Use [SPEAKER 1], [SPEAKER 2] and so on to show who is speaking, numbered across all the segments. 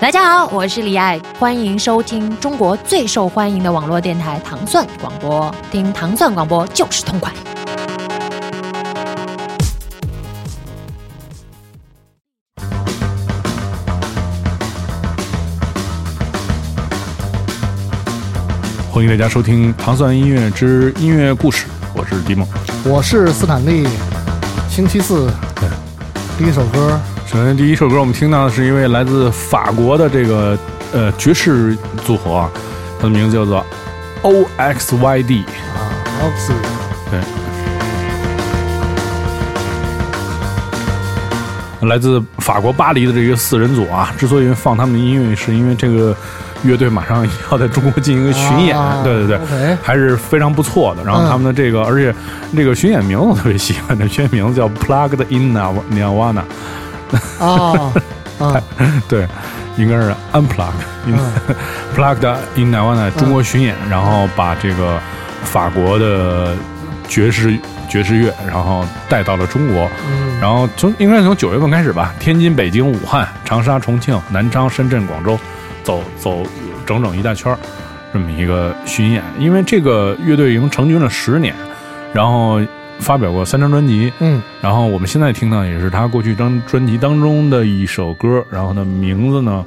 [SPEAKER 1] 大家好，我是李艾，欢迎收听中国最受欢迎的网络电台糖蒜广播，听糖蒜广播就是痛快。
[SPEAKER 2] 欢迎大家收听《糖蒜音乐之音乐故事》，我是迪梦。
[SPEAKER 3] 我是斯坦利。星期四，
[SPEAKER 2] 对，
[SPEAKER 3] 第一首歌，
[SPEAKER 2] 首先第一首歌我们听到的是一位来自法国的这个呃爵士组合啊，它的名字叫做 O X Y D
[SPEAKER 3] 啊 o x y
[SPEAKER 2] 对，来自法国巴黎的这个四人组啊，之所以放他们的音乐，是因为这个乐队马上要在中国进行一个巡演，
[SPEAKER 3] 啊
[SPEAKER 2] 对对对还是非常不错的。然后他们的这个，而且这个巡演名字我特别喜欢，这巡演名字叫 Plugged in Nirvana，
[SPEAKER 3] 啊啊，
[SPEAKER 2] 对，应该是 Unplugged in、Plugged in Nirvana 中国巡演，然后把这个法国的爵士爵士乐，然后带到了中国。
[SPEAKER 3] 嗯。
[SPEAKER 2] 然后从应该是从九月份开始吧，天津、北京、武汉、长沙、重庆、南昌、深圳、广州，走走整整一大圈儿，这么一个巡演。因为这个乐队已经成军了十年，然后发表过三张专辑，
[SPEAKER 3] 嗯
[SPEAKER 2] 然后我们现在听到也是他过去张专辑当中的一首歌，然后呢名字呢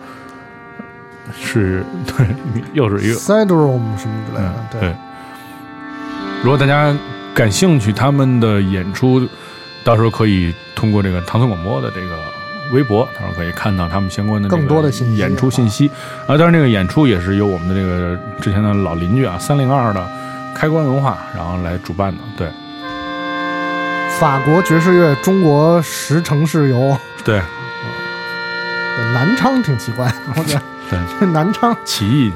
[SPEAKER 2] 是对，又是一个
[SPEAKER 3] ，Syndrome 什么之类
[SPEAKER 2] 嗯
[SPEAKER 3] 的，
[SPEAKER 2] 对。如果大家感兴趣他们的演出，到时候可以通过这个唐宋广播的这个微博，到时候可以看到他们相关的
[SPEAKER 3] 更多的信息
[SPEAKER 2] 演出信息。啊，当然这个演出也是由我们的这个之前的老邻居啊三零二的开关文化，然后来主办的。对。
[SPEAKER 3] 法国爵士乐中国十城市游，
[SPEAKER 2] 对。
[SPEAKER 3] 南昌挺奇怪，我觉得
[SPEAKER 2] 对，
[SPEAKER 3] 这南昌，
[SPEAKER 2] 起义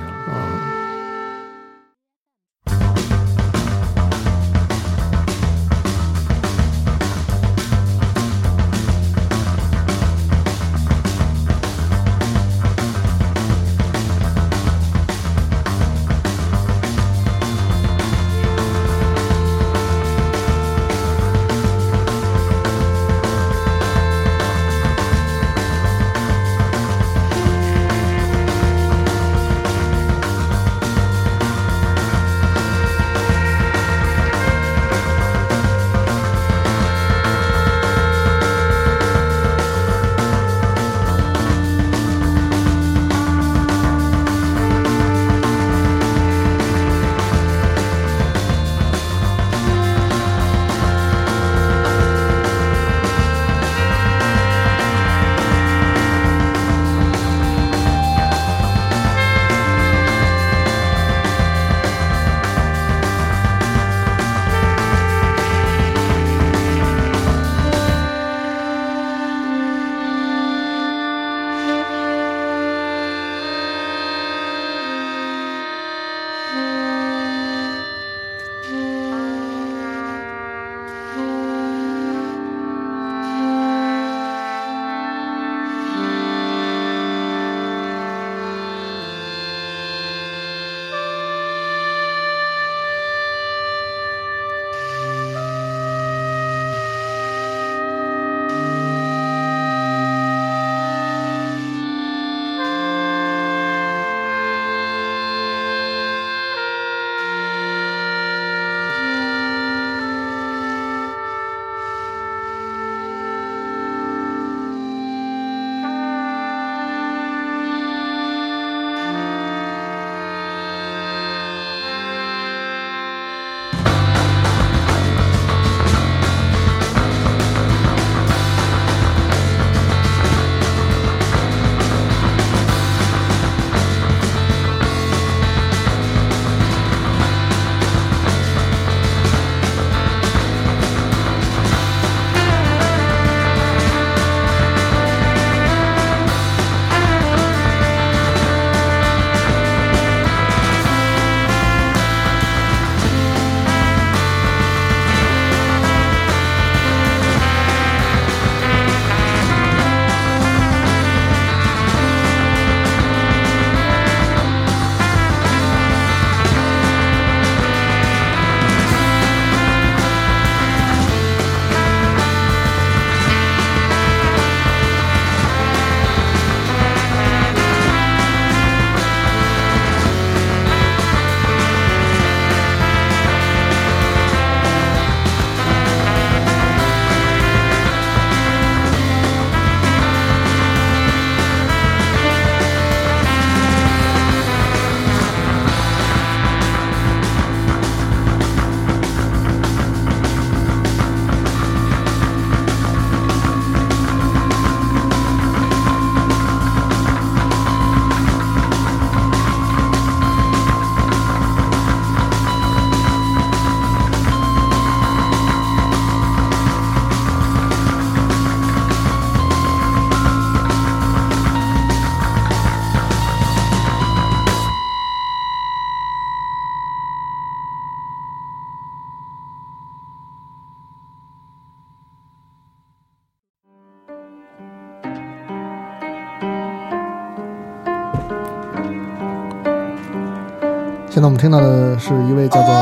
[SPEAKER 3] 那我们听到的是一位叫做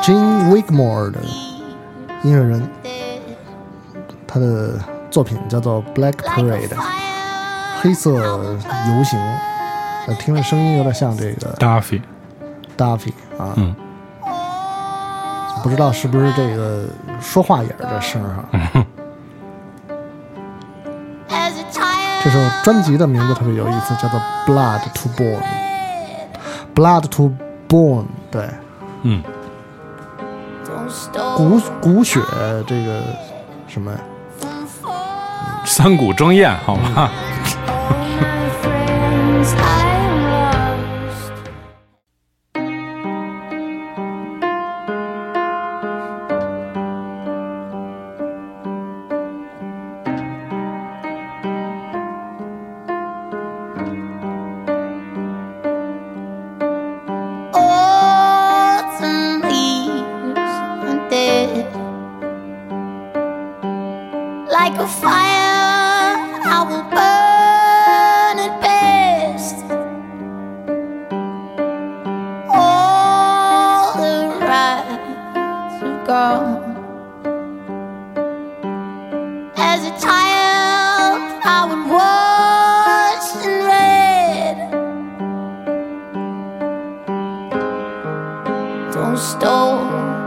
[SPEAKER 3] Jim Wigmore 的音乐人，他的作品叫做《Black Parade》（黑色游行）。听着声音有点像这个 Duffy，Duffy 啊，
[SPEAKER 4] 嗯，
[SPEAKER 3] 不知道是不是这个说话也是这声啊。这首专辑的名字特别有意思，叫做《Blood to Bone》，Blood to。born 对。
[SPEAKER 4] 嗯。
[SPEAKER 3] 骨骨血这个什么？
[SPEAKER 4] 呀三股争艳好吗
[SPEAKER 5] don't
[SPEAKER 4] stop.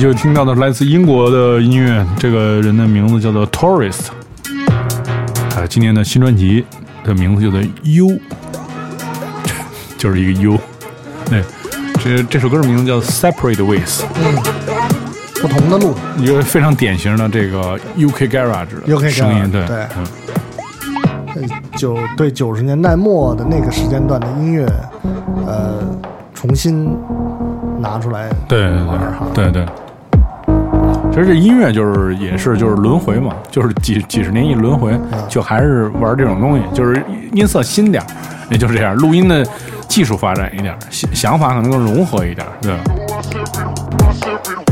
[SPEAKER 4] 就听到的是来自英国的音乐，这个人的名字叫做 Tourist，啊，今年的新专辑的名字叫做 U，
[SPEAKER 2] 就是一个 U，对，这这首歌的名字叫 Separate Ways，嗯，
[SPEAKER 3] 不同的路，
[SPEAKER 2] 一个非常典型的这个 UK Garage 声音，对
[SPEAKER 3] 对，
[SPEAKER 2] 嗯，
[SPEAKER 3] 九对九十年代末的那个时间段的音乐，呃，重新拿出来，
[SPEAKER 2] 对对对对。其实这音乐就是也是就是轮回嘛，就是几几十年一轮回，就还是玩这种东西，就是音色新点儿，也就这样。录音的技术发展一点，想想法可能更融合一点，对吧？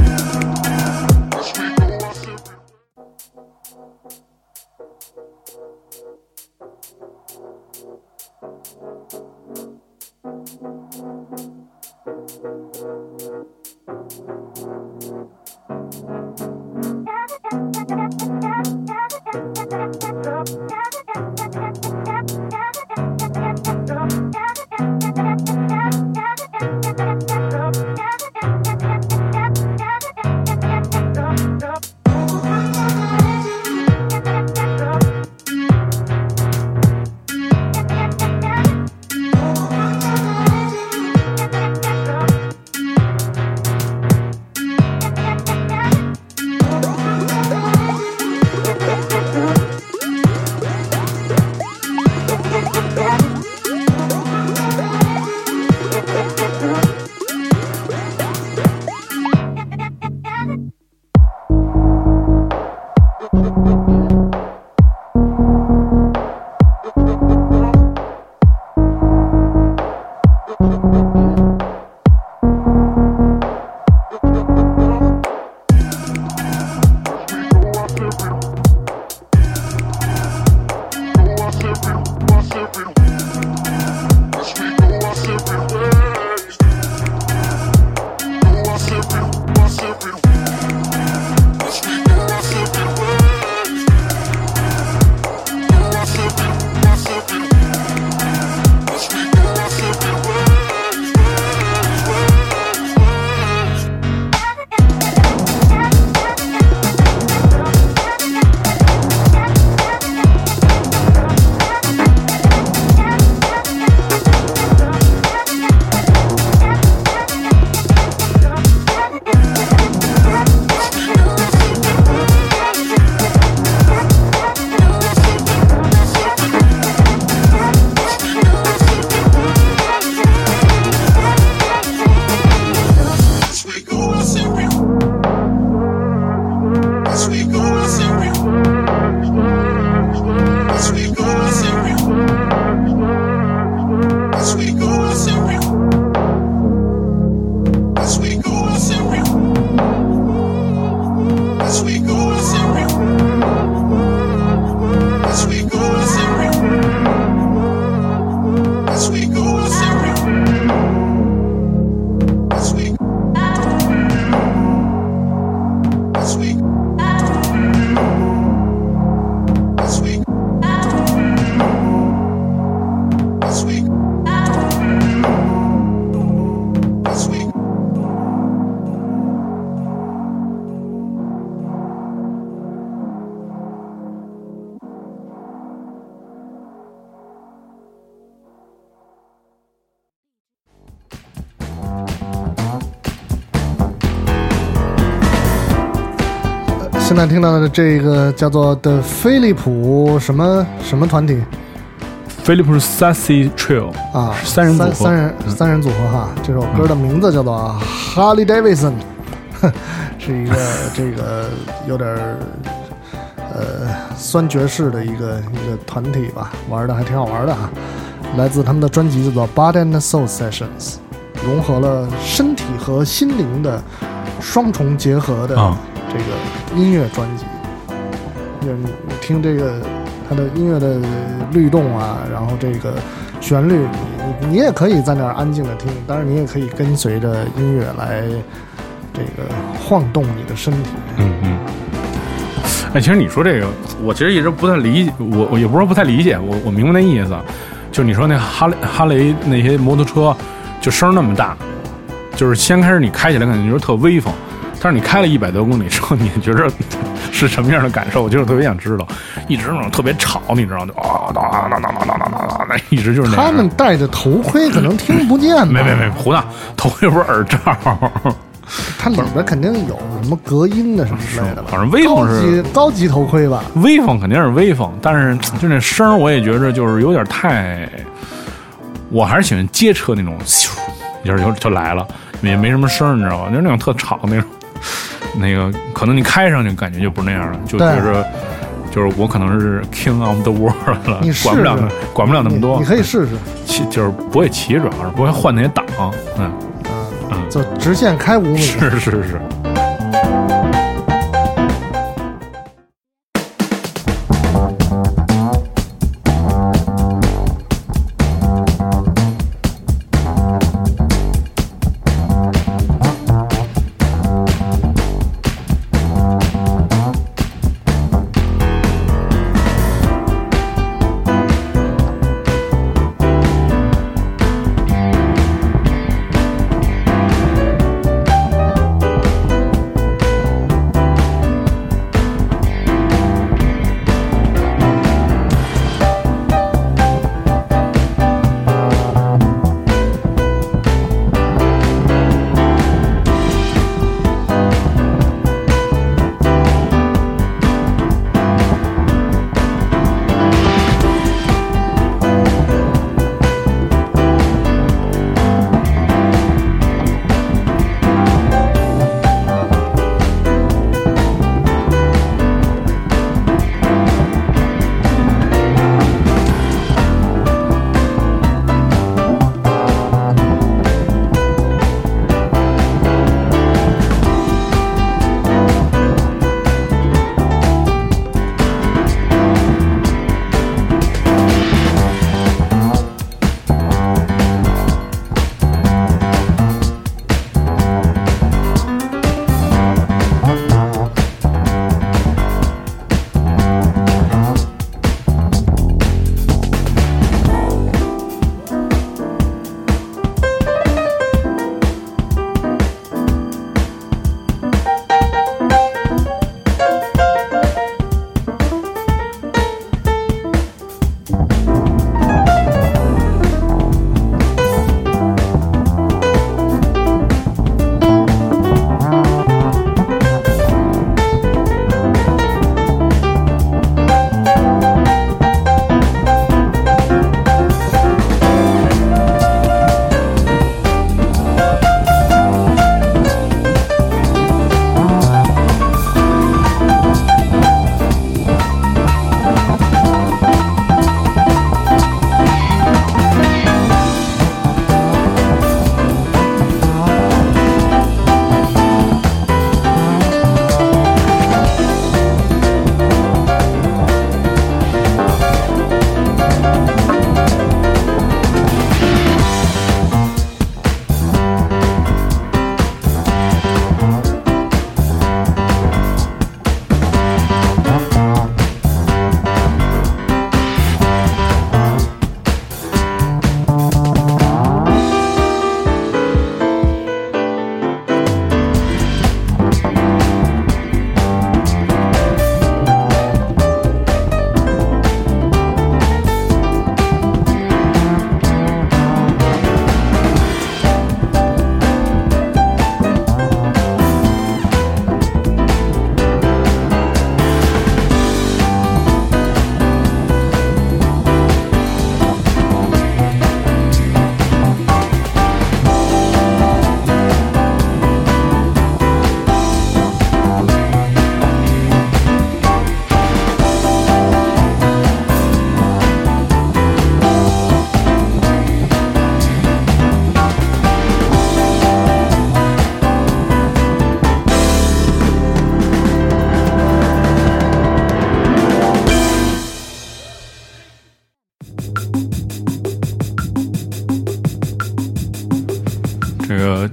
[SPEAKER 3] 现在听到的这个叫做的飞利浦什么什么团体
[SPEAKER 2] Philip Sassy Trio
[SPEAKER 3] 啊？
[SPEAKER 2] 三人组合
[SPEAKER 3] 三人
[SPEAKER 2] 嗯
[SPEAKER 3] 三人组合哈。这首歌的名字叫做 Harley Davidson，是一个 这个有点儿呃酸爵士的一个一个团体吧，玩的还挺好玩的哈。来自他们的专辑叫做 Body and Soul Sessions，融合了身体和心灵的双重结合的
[SPEAKER 2] 啊
[SPEAKER 3] 这个音乐专辑。就是你听这个它的音乐的律动啊，然后这个旋律，你你也可以在那儿安静的听，当然你也可以跟随着音乐来这个晃动你的身体。
[SPEAKER 2] 嗯嗯。哎，其实你说这个，我其实一直不太理解，我我也不是说不太理解，我我明白那意思，就你说那哈雷哈雷那些摩托车，就声那么大，就是先开始你开起来感觉就是特威风，但是你开了一百多公里之后 你觉着是什么样的感受？我就是特别想知道一直那种特别吵你知道吗？就啊哒哒哒哒哒哒哒哒那一直就是
[SPEAKER 3] 他们戴着头盔可能听不见
[SPEAKER 2] 没没没胡闹头盔不是耳罩
[SPEAKER 3] 它里边肯定有什么隔音的什么之类的
[SPEAKER 2] 反正威风是
[SPEAKER 3] 高级头盔吧。
[SPEAKER 2] 威风肯定是威风但是就那声我也觉着就是有点太我还是喜欢街车那种咻是下就就来了也没什么声你知道吧？就是那种特吵那种那个可能你开上去感觉就不是那样了，就觉着就是我可能是 king of the world 了
[SPEAKER 3] 你，试
[SPEAKER 2] 管不了管不了那么多。
[SPEAKER 3] 你，你可以试试，
[SPEAKER 2] 骑就是不会骑，主要是不会换那些档，嗯，嗯。
[SPEAKER 3] 就直线开五米。
[SPEAKER 2] 是是是。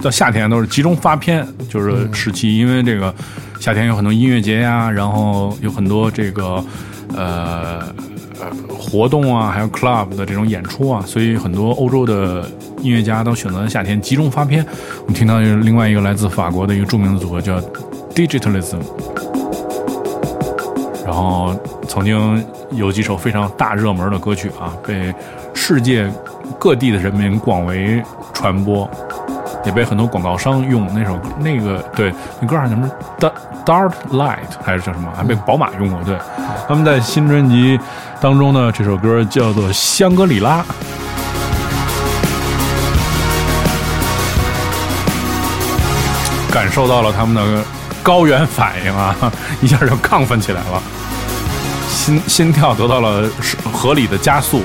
[SPEAKER 2] 到夏天都是集中发片，就是时期，因为这个夏天有很多音乐节呀，然后有很多这个呃呃活动啊，还有 club 的这种演出啊，所以很多欧洲的音乐家都选择在夏天集中发片。我们听到另外一个来自法国的一个著名的组合叫 Digitalism，然后曾经有几首非常大热门的歌曲啊，被世界各地的人民广为传播。也被很多广告商用那首那个对那歌儿叫什么？Dark Dart Light 还是叫什么，还被宝马用过。对，他们在新专辑当中呢，这首歌叫做《香格里拉》。感受到了他们的高原反应啊，一下就亢奋起来了，心心跳得到了合理的加速。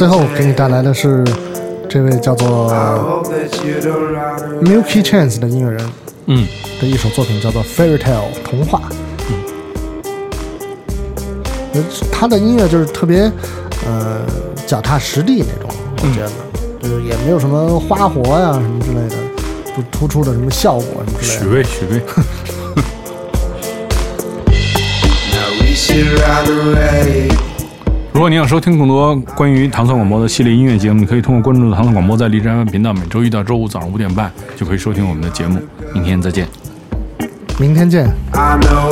[SPEAKER 3] 最后给你带来的是这位叫做 Milky Chance 的音乐人，
[SPEAKER 2] 嗯，
[SPEAKER 3] 的一首作品叫做《Fairy Tale》童话。嗯，他的音乐就是特别，呃，脚踏实地那种，我觉得，就是也没有什么花活呀、什么之类的，不突出的什么效果什么之类的。
[SPEAKER 2] 许巍，许巍。
[SPEAKER 6] Now we should.
[SPEAKER 2] 如果您想收听更多关于唐宋广播的系列音乐节目，你可以通过关注唐宋广播在荔枝 FM 频道，每周一到周五早上五点半就可以收听我们的节目。明天再见，
[SPEAKER 3] 明天见。
[SPEAKER 6] I know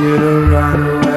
[SPEAKER 6] you to run away.